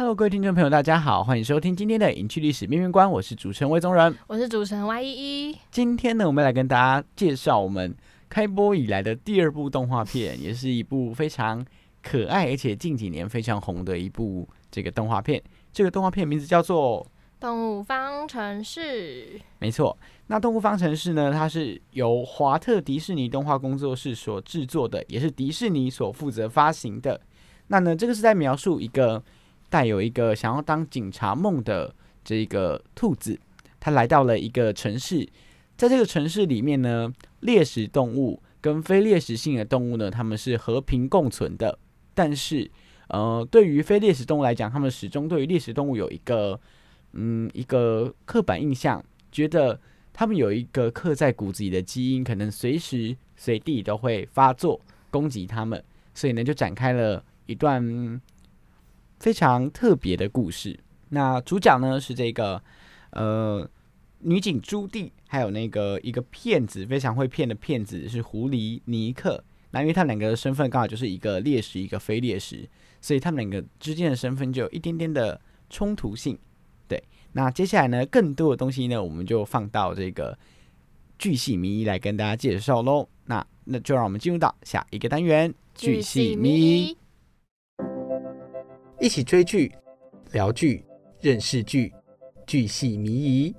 Hello，各位听众朋友，大家好，欢迎收听今天的影趣历史面面观，我是主持人魏宗仁，我是主持人 Y 一一。今天呢，我们来跟大家介绍我们开播以来的第二部动画片，也是一部非常可爱而且近几年非常红的一部这个动画片。这个动画片名字叫做《动物方程式》。没错，那《动物方程式》呢，它是由华特迪士尼动画工作室所制作的，也是迪士尼所负责发行的。那呢，这个是在描述一个。带有一个想要当警察梦的这个兔子，它来到了一个城市，在这个城市里面呢，猎食动物跟非猎食性的动物呢，它们是和平共存的。但是，呃，对于非猎食动物来讲，他们始终对于猎食动物有一个，嗯，一个刻板印象，觉得他们有一个刻在骨子里的基因，可能随时随地都会发作攻击他们，所以呢，就展开了一段。非常特别的故事。那主角呢是这个呃女警朱棣，还有那个一个骗子，非常会骗的骗子是狐狸尼克。那因为他两个的身份刚好就是一个猎食，一个非猎食，所以他们两个之间的身份就有一点点的冲突性。对，那接下来呢，更多的东西呢，我们就放到这个巨细迷来跟大家介绍喽。那那就让我们进入到下一个单元巨细迷遗。一起追剧、聊剧、认识剧，剧系迷疑。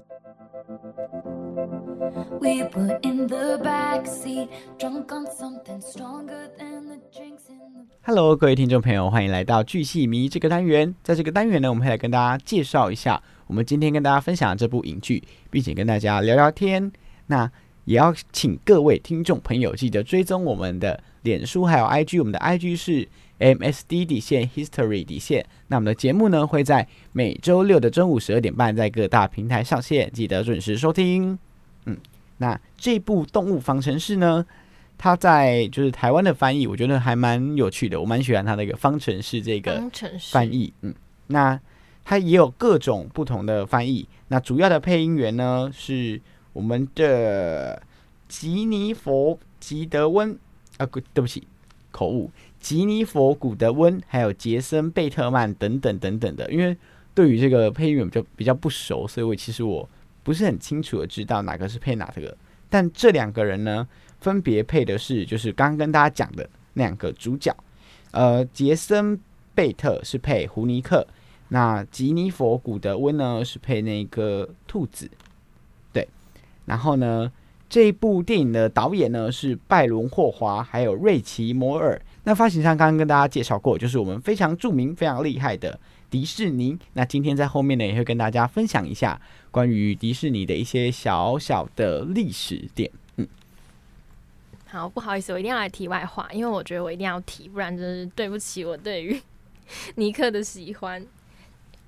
Hello，各位听众朋友，欢迎来到剧系迷这个单元。在这个单元呢，我们会来跟大家介绍一下我们今天跟大家分享的这部影剧，并且跟大家聊聊天。那也要请各位听众朋友记得追踪我们的脸书还有 IG，我们的 IG 是。MSD 底线 History 底线，那我们的节目呢会在每周六的中午十二点半在各大平台上线，记得准时收听。嗯，那这部《动物方程式》呢，它在就是台湾的翻译，我觉得还蛮有趣的，我蛮喜欢它的一个“方程式”这个翻译。嗯，那它也有各种不同的翻译。那主要的配音员呢是我们的吉尼佛·吉德温啊，对不起，口误。吉尼佛·古德温，还有杰森·贝特曼等等等等的，因为对于这个配音员比较比较不熟，所以我其实我不是很清楚的知道哪个是配哪个。但这两个人呢，分别配的是就是刚刚跟大家讲的那两个主角。呃，杰森·贝特是配胡尼克，那吉尼佛·古德温呢是配那个兔子。然后呢，这部电影的导演呢是拜伦·霍华，还有瑞奇·摩尔。那发行商刚刚跟大家介绍过，就是我们非常著名、非常厉害的迪士尼。那今天在后面呢，也会跟大家分享一下关于迪士尼的一些小小的历史点。嗯，好，不好意思，我一定要来题外话，因为我觉得我一定要提，不然就是对不起我对于 尼克的喜欢。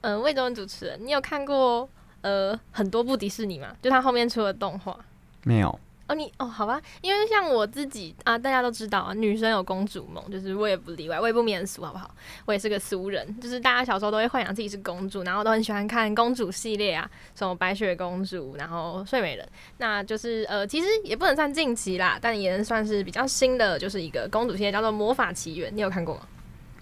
嗯，魏忠主持人，你有看过呃很多部迪士尼嘛？就它后面出的动画？没有。哦，你哦，好吧，因为像我自己啊，大家都知道啊，女生有公主梦，就是我也不例外，我也不免俗，好不好？我也是个俗人，就是大家小时候都会幻想自己是公主，然后都很喜欢看公主系列啊，什么白雪公主，然后睡美人，那就是呃，其实也不能算近期啦，但也能算是比较新的，就是一个公主系列，叫做魔法奇缘，你有看过吗？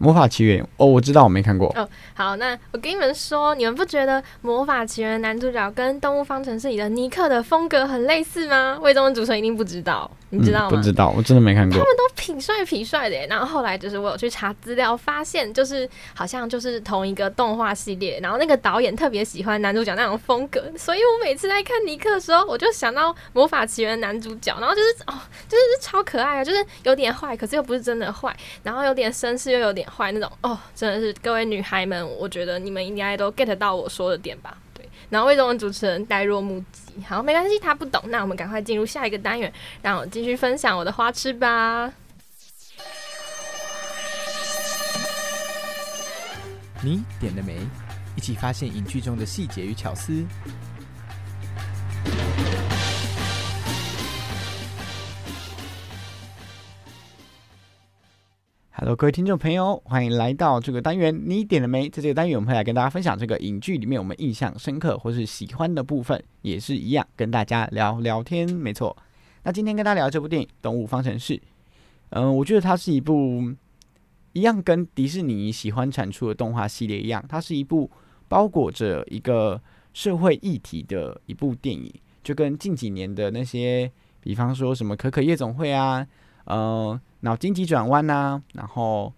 魔法奇缘哦，我知道，我没看过。哦，好，那我跟你们说，你们不觉得魔法奇缘男主角跟动物方程式里的尼克的风格很类似吗？魏忠的主持人一定不知道。你知道吗？嗯不知道，我真的没看过。他们都痞帅痞帅的耶。然后后来就是我有去查资料，发现就是好像就是同一个动画系列，然后那个导演特别喜欢男主角那种风格，所以我每次在看尼克的时候，我就想到《魔法奇缘》男主角，然后就是哦，就是超可爱啊，就是有点坏，可是又不是真的坏，然后有点绅士又有点坏那种，哦，真的是各位女孩们，我觉得你们应该都 get 到我说的点吧。对，然后为中文主持人呆若木鸡，好，没关系，他不懂，那我们赶快进入下一个单元，让我继续分享我的花痴吧。你点了没？一起发现影剧中的细节与巧思。Hello，各位听众朋友，欢迎来到这个单元。你点了没？在这个单元，我们会来跟大家分享这个影剧里面我们印象深刻或是喜欢的部分，也是一样跟大家聊聊天。没错，那今天跟大家聊这部电影《动物方程式》，嗯、我觉得它是一部一样跟迪士尼喜欢产出的动画系列一样，它是一部包裹着一个社会议题的一部电影，就跟近几年的那些，比方说什么《可可夜总会》啊，嗯，脑筋急转弯呐，然后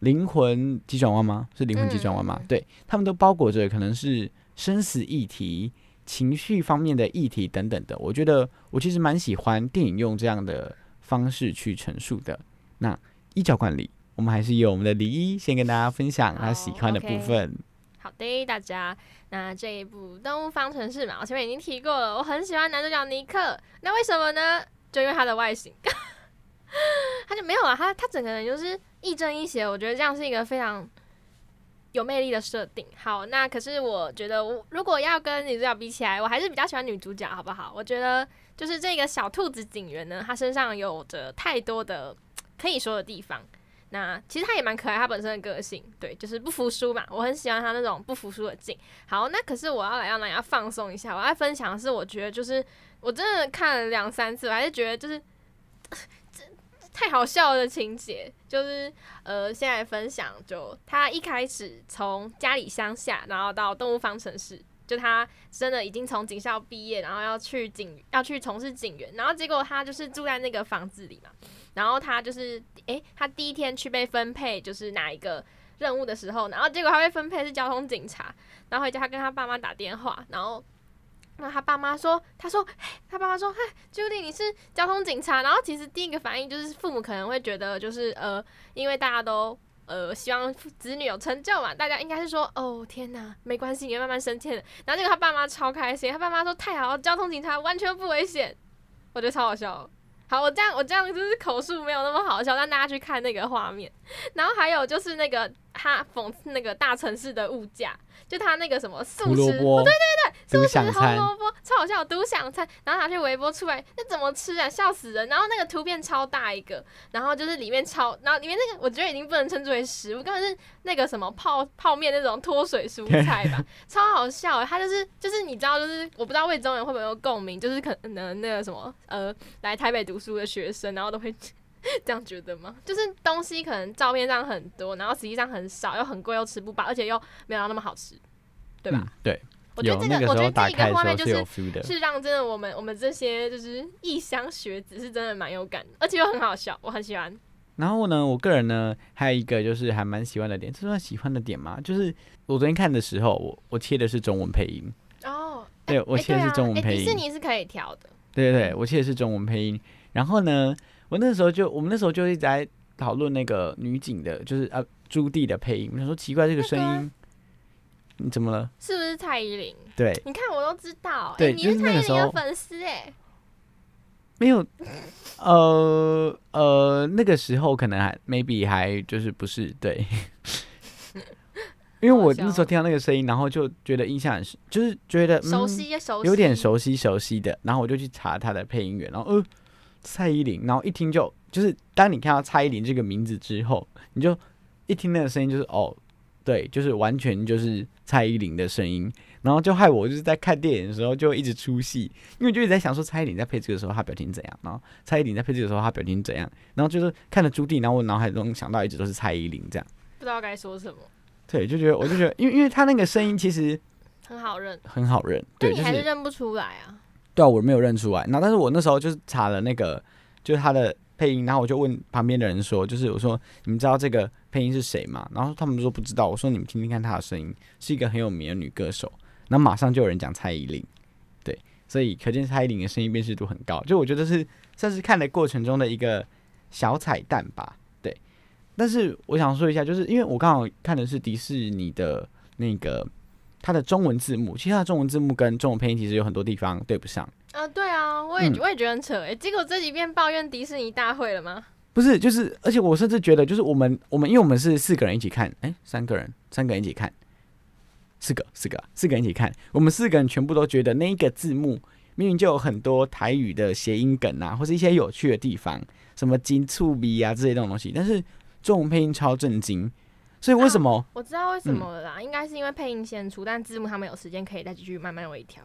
灵魂急转弯吗？是灵魂急转弯吗？嗯对，他们都包裹着可能是生死议题、情绪方面的议题等等的。我觉得我其实蛮喜欢电影用这样的方式去陈述的。那依照惯例，我们还是由我们的李一先跟大家分享他喜欢的部分。好的，大家，那这一部《动物方程式》嘛，我前面已经提过了，我很喜欢男主角尼克，那为什么呢？就因为他的外形，就没有啊，他他整个人就是亦正亦邪，我觉得这样是一个非常有魅力的设定。好，那可是我觉得我如果要跟女主角比起来，我还是比较喜欢女主角，好不好？我觉得就是这个小兔子警员呢，他身上有着太多的可以说的地方。那其实他也蛮可爱，他本身的个性，对，就是不服输嘛，我很喜欢他那种不服输的劲。好，那可是我要来让大家放松一下，我要分享的是，我觉得就是我真的看了两三次，我还是觉得就是太好笑的情节，就是呃，现在分享就他一开始从家里乡下，然后到动物方程式。就他真的已经从警校毕业，然后要去警要去从事警员，然后结果他就是住在那个房子里嘛，然后他就是诶，他第一天去被分配就是哪一个任务的时候，然后结果他被分配是交通警察，然后回家他跟他爸妈打电话，然后那他爸妈说，他说，他爸妈说，嗨，Judy 你是交通警察，然后其实第一个反应就是父母可能会觉得就是呃，因为大家都。呃，希望子女有成就嘛，大家应该是说，哦天哪，没关系，你慢慢升迁的。然后结果他爸妈超开心，他爸妈说太好了，交通警察完全不危险，我觉得超好笑。好，我这样我这样就是口述没有那么好笑，让大家去看那个画面。然后还有就是那个他讽刺那个大城市的物价，就他那个什么素食，对对对，素食红萝卜超好笑，独享餐，然后拿去微波出来，那怎么吃啊？笑死人！然后那个图片超大一个，然后就是里面超，然后里面那个我觉得已经不能称之为食物，根本是那个什么泡泡面那种脱水蔬菜吧，超好笑欸。他就是就是你知道，就是我不知道魏中人会不会有共鸣，就是可能那个什么呃来台北读书的学生，然后都会。这样觉得吗？就是东西可能照片上很多，然后实际上很少，又很贵，又吃不饱，而且又没有到那么好吃，对吧？嗯对，我觉得这个，我觉得这一个画面就是有 feel 的。是让真的我们我们这些就是异乡学子是真的蛮有感的，而且又很好笑，我很喜欢。然后呢，我个人呢还有一个就是还蛮喜欢的点，这算喜欢的点吗？就是我昨天看的时候，我我切的是中文配音，哦，对我切的是中文配音迪士，尼是可以调的，对对对，我切的是中文配音。然后呢，我那时候就我们那时候就一直在讨论那个女警的，就是啊朱棣的配音，我想说奇怪这个声音，你怎么了？是不是蔡依林？对，你看我都知道，哎、对你就是蔡依林的候粉丝哎，没有，呃呃，那个时候可能还 maybe 还就是不是对，因为我那时候听到那个声音，然后就觉得印象很深，就是觉得、嗯、熟悉也熟悉，有点。熟悉熟悉的，然后我就去查他的配音员，然后呃蔡依林，然后一听就就是当你看到蔡依林这个名字之后，你就一听那个声音就是哦，对，就是完全就是蔡依林的声音，然后就害我就是在看电影的时候就一直出戏，因为就一直在想说蔡依林在配这个时候她表情怎样，然后蔡依林在配这个时候她表情怎样，然后就是看了朱棣，然后我脑海中想到一直都是蔡依林这样，不知道该说什么，对，就觉得我就觉得，因为因为他那个声音其实很好认，很好认，对，但你就是还是认不出来啊。对啊，我没有认出来。那，但是我那时候就是查了那个就是他的配音，然后我就问旁边的人说，就是我说你们知道这个配音是谁吗？然后他们说不知道，我说你们听听看他的声音，是一个很有名的女歌手，然后马上就有人讲蔡依林，对，所以可见蔡依林的声音辨识度很高，就我觉得是算是看的过程中的一个小彩蛋吧，对。但是我想说一下，就是因为我刚好看的是迪士尼的那个它的中文字幕，其实它的中文字幕跟中文配音其实有很多地方对不上。啊，对啊，我也、嗯我也觉得很扯哎，结果这几遍抱怨迪士尼大会了吗？不是，就是，而且我甚至觉得，就是我们我们，因为我们是四个人一起看，哎、三个人，三个人一起看，四个，四个啊，四个人一起看，我们四个人全部都觉得那一个字幕明明就有很多台语的谐音梗啊，或是一些有趣的地方，什么金醋鼻啊这些这种东西，但是中文配音超震惊，所以为什么？我知道为什么了啦，应该是因为配音先出，但字幕他们有时间可以再继续慢慢微调。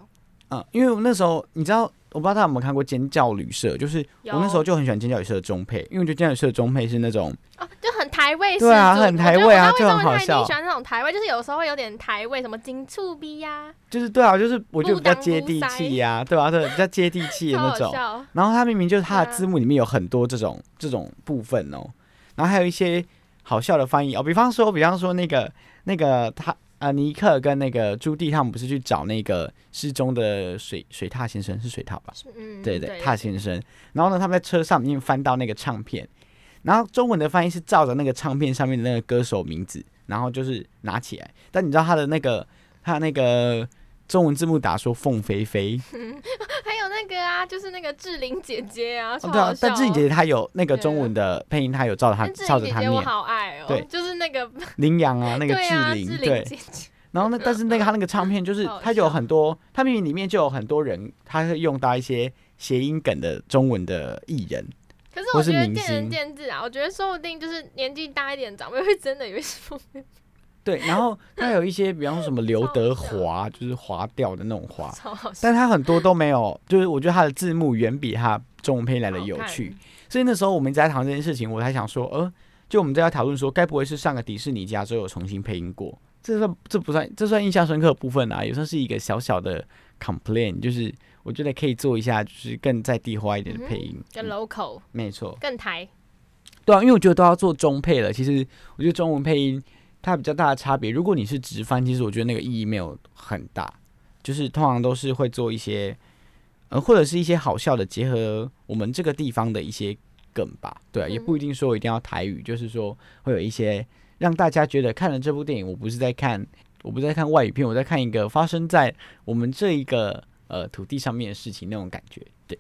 嗯，因为我那时候你知道，我不知道大家有没有看过《尖叫旅社》，就是我那时候就很喜欢《尖叫旅社》的中配，因为我觉得《尖叫旅社》的中配是那种哦，就很台味，对啊很台味啊就很好笑喜欢那种台味，就是有时候会有点台味，什么金醋逼呀，就是对啊，就是我觉得比较接地气呀、对啊，对，比较接地气的那种。然后它明明就是它的字幕里面有很多这种这种部分哦，然后还有一些好笑的翻译哦，比方说，比方说那个那个他呃尼克跟那个朱棣他们不是去找那个失踪的水水獭先生是水獭吧？是嗯，对对对，踏先生。然后呢，他们在车上面翻到那个唱片，然后中文的翻译是照着那个唱片上面的那个歌手名字，然后就是拿起来。但你知道他的那个他那个中文字幕打说凤飞飞，还有那个啊，就是那个志玲姐姐啊，超哦对啊但志玲姐姐她有那个中文的配音，她有照着她照着她念。好爱哦，对。就是那个羚羊啊，那个志玲，志对。玲。姐姐，然后呢，但是那个他那个唱片就是好好它就有很多，它明明里面就有很多人，他会用到一些谐音梗的中文的艺人。可是我觉得见仁见智啊，我觉得说不定就是年纪大一点的长辈会真的以为是凤飞对，然后他有一些，比方说什么刘德华，就是划掉的那种划，超好笑，但他很多都没有，就是我觉得他的字幕远比他中文配音来的有趣。所以那时候我们一直在讨论这件事情，我还想说，呃，就我们在讨论说，该不会是上个迪士尼家之后有重新配音过？这算这不算，这算印象深刻的部分啊，也算是一个小小的 complain，就是我觉得可以做一下，就是更在地化一点的配音。更嗯 local 没错，更台，对啊，因为我觉得都要做中配了。其实我觉得中文配音它比较大的差别，如果你是直翻，其实我觉得那个意义没有很大，就是通常都是会做一些，呃，或者是一些好笑的结合我们这个地方的一些梗吧。对啊、也不一定说一定要台语，就是说会有一些让大家觉得看了这部电影，我不是在看，我不是在看外语片，我在看一个发生在我们这一个呃土地上面的事情那种感觉。对，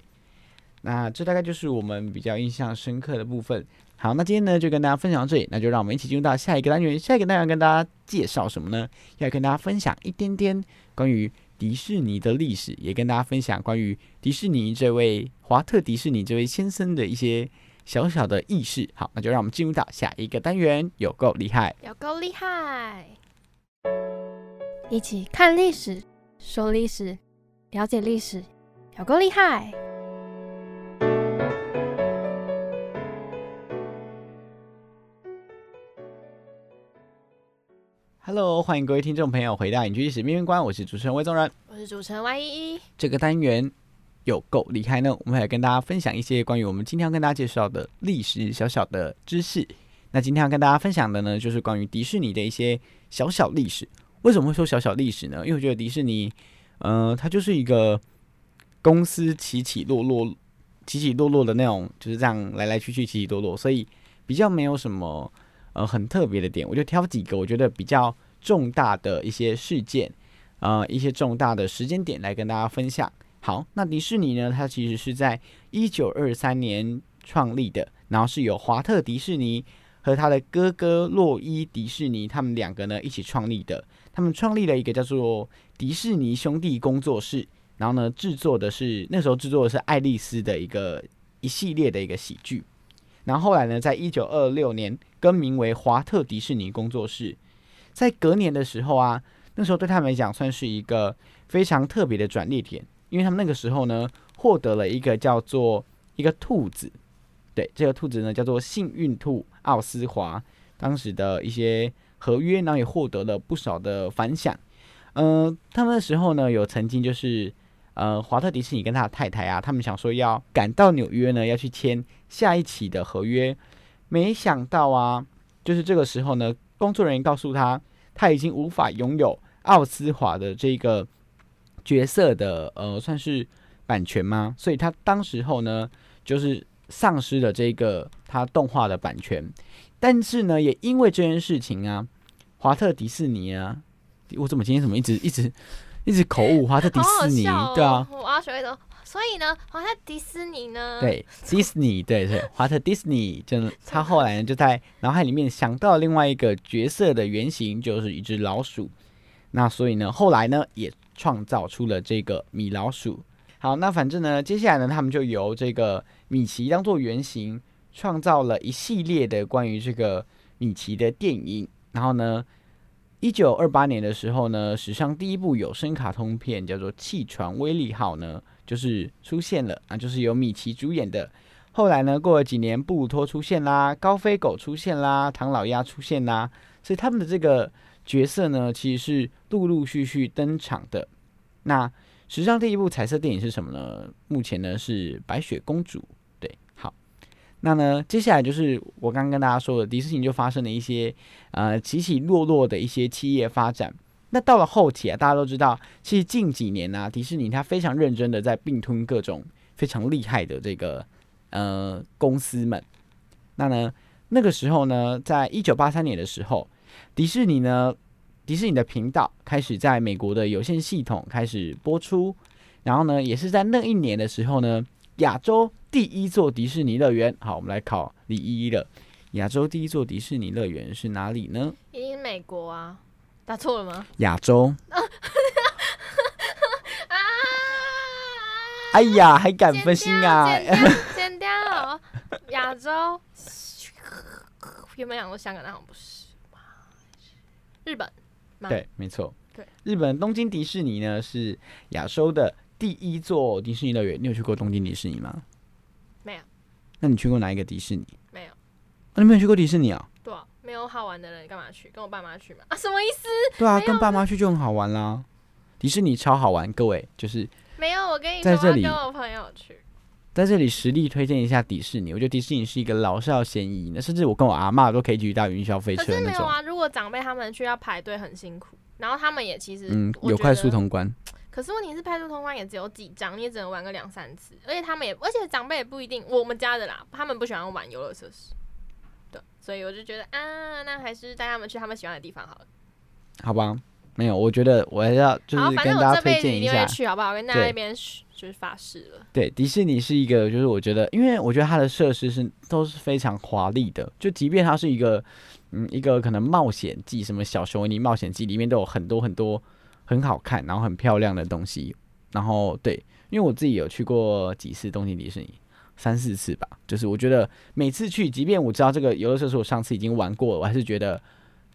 那这大概就是我们比较印象深刻的部分。好，那今天呢就跟大家分享到这里，那就让我们一起进入到下一个单元。下一个单元跟大家介绍什么呢？要跟大家分享一点点关于迪士尼的历史，也跟大家分享关于迪士尼这位华特迪士尼这位先生的一些小小的轶事。好，那就让我们进入到下一个单元，有够厉害。有够厉害！一起看历史，说历史，了解历史，有够厉害！Hello，欢迎各位听众朋友回到《影剧历史面面观》，我是主持人魏宗仁。我是主持人 Y 一一，这个单元有够厉害呢，我们来跟大家分享一些关于我们今天要跟大家介绍的历史小小的知识。那今天要跟大家分享的呢，就是关于迪士尼的一些小小历史。为什么会说小小历史呢？因为我觉得迪士尼，呃，它就是一个公司起起落落、起起落落的那种，就是这样来来去去、起起落落，所以比较没有什么呃很特别的点。我就挑几个我觉得比较重大的一些事件。呃一些重大的时间点来跟大家分享。好，那迪士尼呢，它其实是在一九二三年创立的，然后是由华特迪士尼和他的哥哥洛伊迪士尼他们两个呢一起创立的。他们创立了一个叫做迪士尼兄弟工作室，然后呢制作的是那时候制作的是爱丽丝的一个一系列的一个喜剧。然后后来呢，在一九二六年更名为华特迪士尼工作室。在隔年的时候啊，那时候对他们来讲算是一个非常特别的转捩点，因为他们那个时候呢获得了一个叫做一个兔子，对，这个兔子呢叫做幸运兔奥斯华，当时的一些合约，然后也获得了不少的反响。呃，他们那时候呢有曾经就是呃，华特迪士尼跟他的太太啊，他们想说要赶到纽约呢，要去签下一期的合约。没想到啊，就是这个时候呢，工作人员告诉他，他已经无法拥有奥斯华的这个角色的呃，算是版权吗？所以他当时候呢，就是丧失了这个他动画的版权。但是呢，也因为这件事情啊，华特迪士尼啊，我怎么今天怎么一直一直一直口误？华特迪士尼，对啊，我要学会的。所以呢，华特迪士尼呢，，对，迪士尼，对对，华特迪士尼，就，他后来呢就在脑海里面想到另外一个角色的原型，就是一只老鼠。那所以呢，后来呢也创造出了这个米老鼠。好，那反正呢，接下来呢，他们就由这个米奇当做原型，创造了一系列的关于这个米奇的电影。然后呢，一九二八年的时候呢，史上第一部有声卡通片叫做《气船威力号》呢，就是出现了啊，就是由米奇主演的。后来呢，过了几年，布鲁托出现啦，高飞狗出现啦，唐老鸭出现啦，所以他们的这个角色呢，其实是陆陆续续登场的。那史上第一部彩色电影是什么呢？目前呢是白雪公主。对，好，那呢接下来就是我刚刚跟大家说的，迪士尼就发生了一些呃起起落落的一些企业发展。那到了后期啊，大家都知道，其实近几年呢、迪士尼它非常认真的在并吞各种非常厉害的这个呃公司们。那呢，那个时候呢，在一九八三年的时候，迪士尼呢，迪士尼的频道开始在美国的有线系统开始播出，然后呢，也是在那一年的时候呢，亚洲第一座迪士尼乐园，好，我们来考李依依了。亚洲第一座迪士尼乐园是哪里呢？一定是美国啊，答错了吗？亚洲。啊！哎呀，还敢分心啊！剪掉，亚洲。原本想说香港，但好像不是。日本。对，没错。对，日本东京迪士尼呢是亚洲的第一座迪士尼乐园。你有去过东京迪士尼吗？没有。那你去过哪一个迪士尼？没有。啊、你没有去过迪士尼啊，没有好玩的人干嘛去？跟我爸妈去嘛？啊，什么意思？对啊，跟爸妈去就很好玩啦。迪士尼超好玩，各位就是没有，我跟你说，在这里我跟我朋友去。在这里实力推荐一下迪士尼。我觉得迪士尼是一个老少咸宜的，甚至我跟我阿妈都可以去搭云霄飞车的那种。是没有啊，如果长辈他们去要排队很辛苦，然后他们也其实嗯，有快速通关。可是问题是，派出通关也只有几张，你也只能玩个两三次，而且他们也，而且长辈也不一定，我们家的啦，他们不喜欢玩游乐设施，对，所以我就觉得啊，那还是带他们去他们喜欢的地方好了。好吧，没有，我觉得我还是要就，是跟大家推荐一下。去，好不好？跟大家对那边就是发誓了。对，迪士尼是一个，就是我觉得，因为我觉得它的设施是都是非常华丽的，就即便它是一个，嗯，一个可能冒险记，什么小熊维尼冒险记里面都有很多很多很好看，然后很漂亮的东西。然后对，因为我自己有去过几次东京迪士尼，三四次吧，就是我觉得每次去，即便我知道这个游乐设施我上次已经玩过了，我还是觉得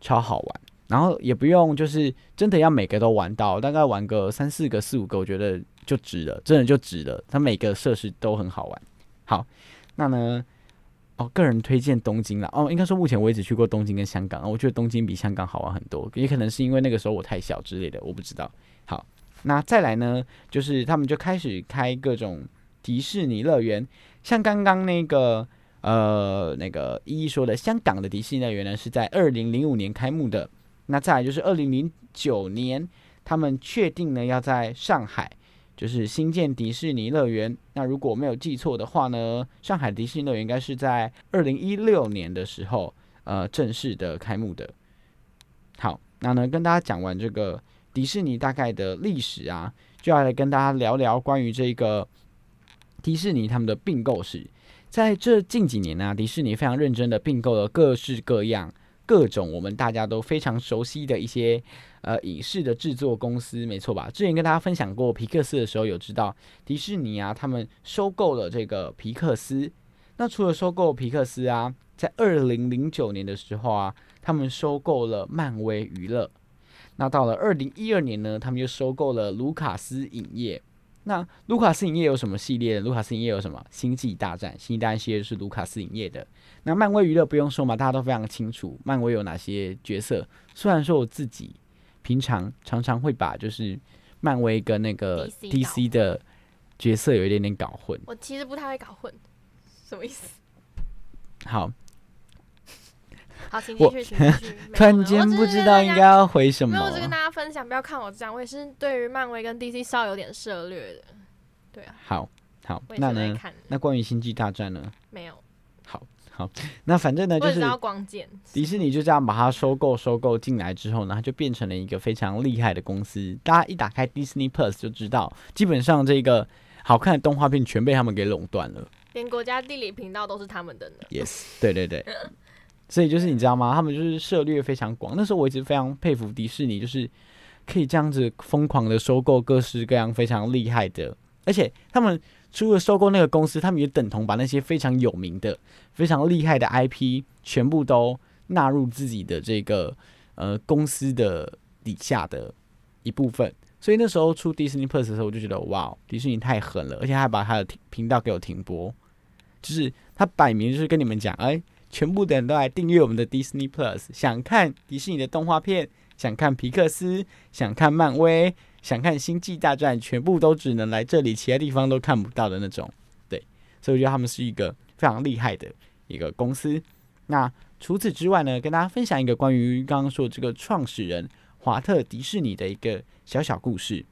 超好玩。然后也不用就是真的要每个都玩到，大概玩个三四个、四五个，我觉得就值了，真的就值了。它每个设施都很好玩。好，那呢，哦，个人推荐东京啦。哦，应该说目前为止去过东京跟香港，我觉得东京比香港好玩很多，也可能是因为那个时候我太小之类的，我不知道。好，那再来呢，就是他们就开始开各种迪士尼乐园，像刚刚那个呃那个一一说的，香港的迪士尼乐园呢是在二零零五年开幕的。那再来就是二零零九年，他们确定呢要在上海就是新建迪士尼乐园。那如果没有记错的话呢，上海迪士尼乐园应该是在二零一六年的时候呃正式的开幕的。好，那呢跟大家讲完这个迪士尼大概的历史啊，就要来跟大家聊聊关于这个迪士尼他们的并购史。在这近几年呢、迪士尼非常认真的并购了各式各样。各种我们大家都非常熟悉的一些呃影视的制作公司，没错吧？之前跟大家分享过皮克斯的时候，有知道迪士尼啊，他们收购了这个皮克斯。那除了收购皮克斯啊，在二零零九年的时候啊，他们收购了漫威娱乐。那到了二零一二年呢，他们又收购了卢卡斯影业。那卢卡斯影业有什么系列？卢卡斯影业有什么？星际大战，星际大战系列是卢卡斯影业的。那漫威娱乐不用说嘛，大家都非常清楚漫威有哪些角色。虽然说我自己平常常常会把就是漫威跟那个 DC 的角色有一点点搞混。我其实不太会搞混，什么意思？好，好，请继我续，请继续。突然间不知道应该要回什没有，么我只跟大家分享，不要看我这样，我也是对于漫威跟 DC 稍有点涉略的。对啊，好好那呢？那关于星际大战呢？没有，好，好那反正呢，就是光剑。迪士尼就这样把它收购收购进来之后呢，它就变成了一个非常厉害的公司。大家一打开 Disney Plus 就知道，基本上这个好看的动画片全被他们给垄断了。连国家地理频道都是他们的呢。Yes，对对对。所以就是你知道吗？他们就是涉猎非常广。那时候我一直非常佩服迪士尼，就是可以这样子疯狂的收购各式各样非常厉害的，而且他们除了收购那个公司，他们也等同把那些非常有名的、非常厉害的 IP 全部都纳入自己的这个呃公司的底下的一部分。所以那时候出 Disney Plus 的时候，我就觉得哇，迪士尼太狠了，而且还把他的频道给我停播，就是他摆明就是跟你们讲，哎，全部的人都来订阅我们的 Disney Plus，想看迪士尼的动画片，想看皮克斯，想看漫威，想看星际大战，全部都只能来这里，其他地方都看不到的那种。对，所以我觉得他们是一个非常厉害的一个公司。那除此之外呢，跟大家分享一个关于刚刚说这个创始人华特迪士尼的一个小小故事。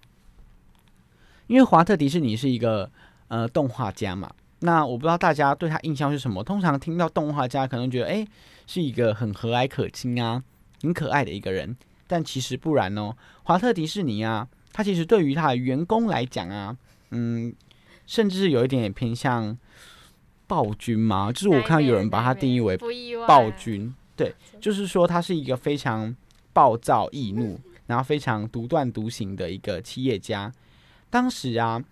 因为华特迪士尼是一个呃动画家嘛，那我不知道大家对他印象是什么。通常听到动画家，可能觉得诶是一个很和蔼可亲啊、很可爱的一个人，但其实不然哦。华特迪士尼啊，他其实对于他的员工来讲啊，嗯，甚至是有一点点偏向暴君嘛，就是我看到有人把他定义为暴君，对，就是说他是一个非常暴躁易怒，然后非常独断独行的一个企业家。当时啊，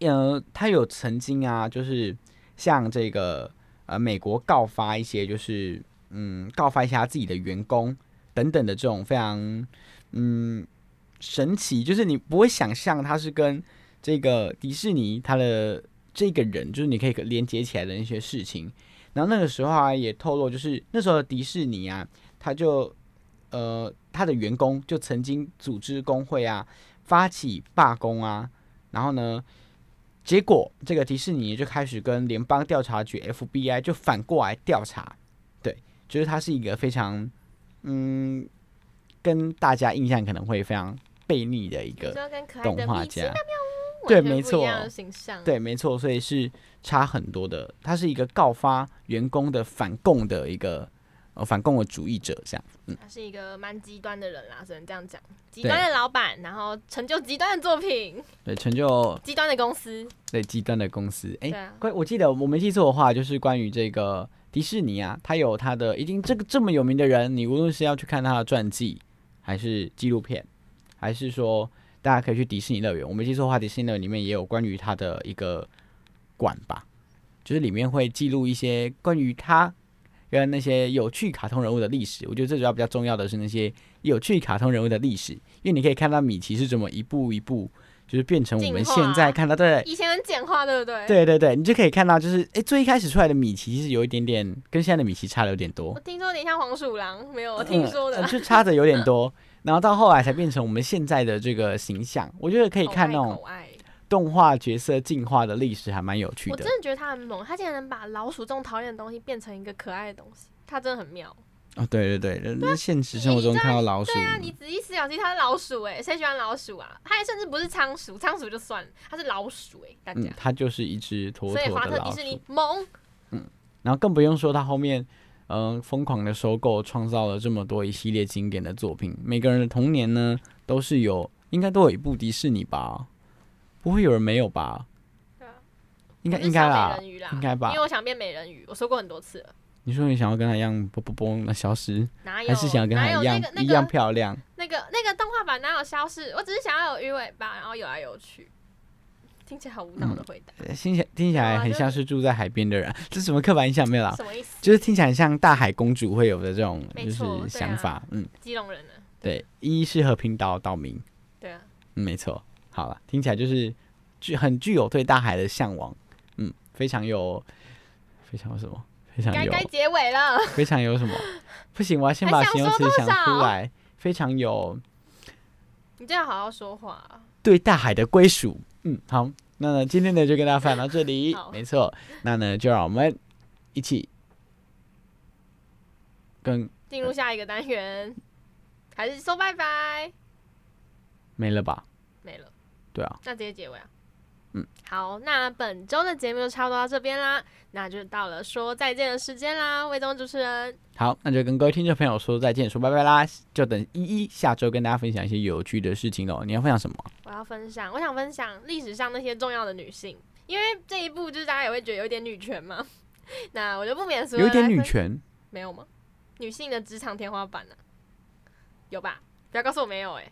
呃，他有曾经啊，就是向这个呃美国告发一些，就是嗯，告发一下自己的员工等等的这种非常嗯神奇，就是你不会想象他是跟这个迪士尼他的这个人，就是你可以连接起来的那些事情。然后那个时候啊，也透露，就是那时候的迪士尼啊，他就呃他的员工就曾经组织工会啊，发起罢工啊，然后呢，结果这个迪士尼就开始跟联邦调查局 FBI 就反过来调查，对，就是他是一个非常嗯，跟大家印象可能会非常背逆的一个动画家对没错。对，没错，所以是差很多的。他是一个告发员工的反共的一个呃反共的主义者，这样。嗯，他是一个蛮极端的人啦，只能这样讲。极端的老板，然后成就极端的作品，对，成就极端的公司。对极端的公司。哎、关我记得我没记错的话，就是关于这个迪士尼啊，他有他的已经这个这么有名的人，你无论是要去看他的传记，还是纪录片，还是说大家可以去迪士尼乐园，我没记错的话，迪士尼乐园里面也有关于他的一个馆吧，就是里面会记录一些关于他跟那些有趣卡通人物的历史。我觉得最主要比较重要的是那些有趣卡通人物的历史，因为你可以看到米奇是怎么一步一步，就是变成我们现在看到对。以前很简化，对不对？。对对对，你就可以看到，就是哎，最一开始出来的米奇其实有一点点跟现在的米奇差的有点多我，听说有点像黄鼠狼，没有，我听说的嗯呃。就差的有点多。然后到后来才变成我们现在的这个形象，我觉得可以看那种。动画角色进化的历史，还蛮有趣的我真。的觉得他很猛，他竟然能把老鼠这种讨厌的东西变成一个可爱的东西，他真的很妙。哦，对对对，那现实生活中看到老鼠，对啊，你仔细思考，其实它是老鼠哎、谁喜欢老鼠啊？它还甚至不是仓鼠，仓鼠就算了，它是老鼠哎、大家。，嗯它就是一只妥所以华特迪士尼鼠。猛，然后更不用说它后面，嗯、疯狂的收购，创造了这么多一系列经典的作品。每个人的童年呢，都是有，应该都有一部迪士尼吧？不会有人没有吧？对啊，应该应该啦应该吧因为我想变美人鱼，我说过很多次了。你说你想要跟他一样啵啵啵那消失，哪有？还是想要跟他一样、一样、漂亮？那个、那个动画版哪有消失？我只是想要有鱼尾巴，然后游来游去。听起来好无脑的嗯回答，呃听起来听起来很像是住在海边的人，这是什么刻板印象没有啦？什么意思？就是听起来很像大海公主会有的这种就是想法，嗯，基隆人呢？对，一是和平岛岛民，对啊，嗯，没错。好了，听起来就是具很具有对大海的向往，嗯，非常有，非常有什么？非常有，该该结尾了。非常有什么？不行，我要先把形容词想出来，非常有，你这样好好说话啊、对大海的归属。嗯，好，那呢，今天呢就跟大家分享到这里，没错。那呢，就让我们一起跟进入下一个单元，还是说拜拜？没了吧？没了，对啊，那直接结尾啊。嗯，好，那本周的节目就差不多到这边啦，那就到了说再见的时间啦。魏东主持人，好，那就跟各位听众朋友说再见，说拜拜啦。就等一一下周跟大家分享一些有趣的事情喽。你要分享什么？我要分享，我想分享历史上那些重要的女性，因为这一部就是大家也会觉得有点女权嘛。那我就不免俗，有一点女，权，没有吗？女性的职场天花板呢、有吧？不要告诉我没有哎、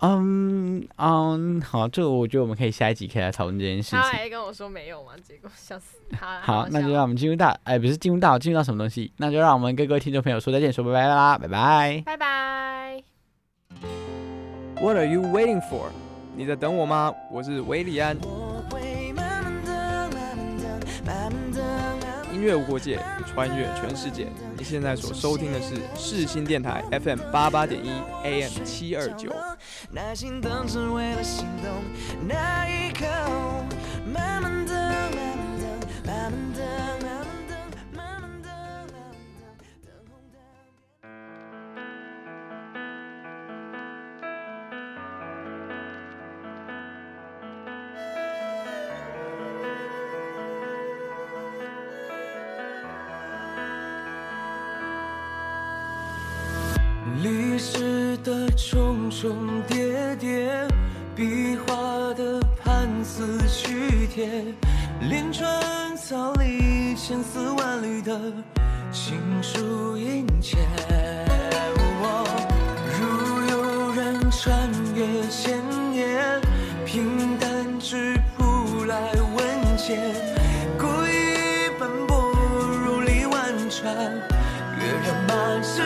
嗯嗯，好，这个我觉得我们可以下一集可以来讨论这件事情他。还跟我说没有吗，结果笑死。好啦，好，那就让我们进入到，哎，不是进入到，进入到什么东西？那就让我们跟各位听众朋友说再见，说拜拜啦，拜拜。拜拜。What are you waiting for？你在等我吗？我是维里安，越无国界，穿越全世界。你现在所收听的是世新电台 FM 八八点一 AM 七二九。耐心等只为了心动那一刻，慢慢的，慢慢的，叠叠，壁画的判词曲帖，连川草里千丝万缕的情书殷切。如有人穿越千年，平淡质朴来问切，故意奔波如历万川，跃人马之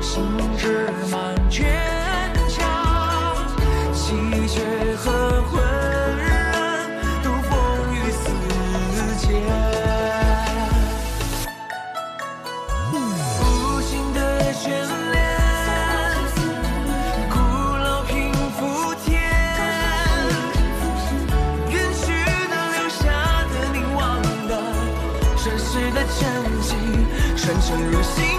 心志满卷墙，气绝和浑然都风雨四溅。无尽的眷恋，古老平复天，远去的、留下的、凝望的，传世的真迹，传承入心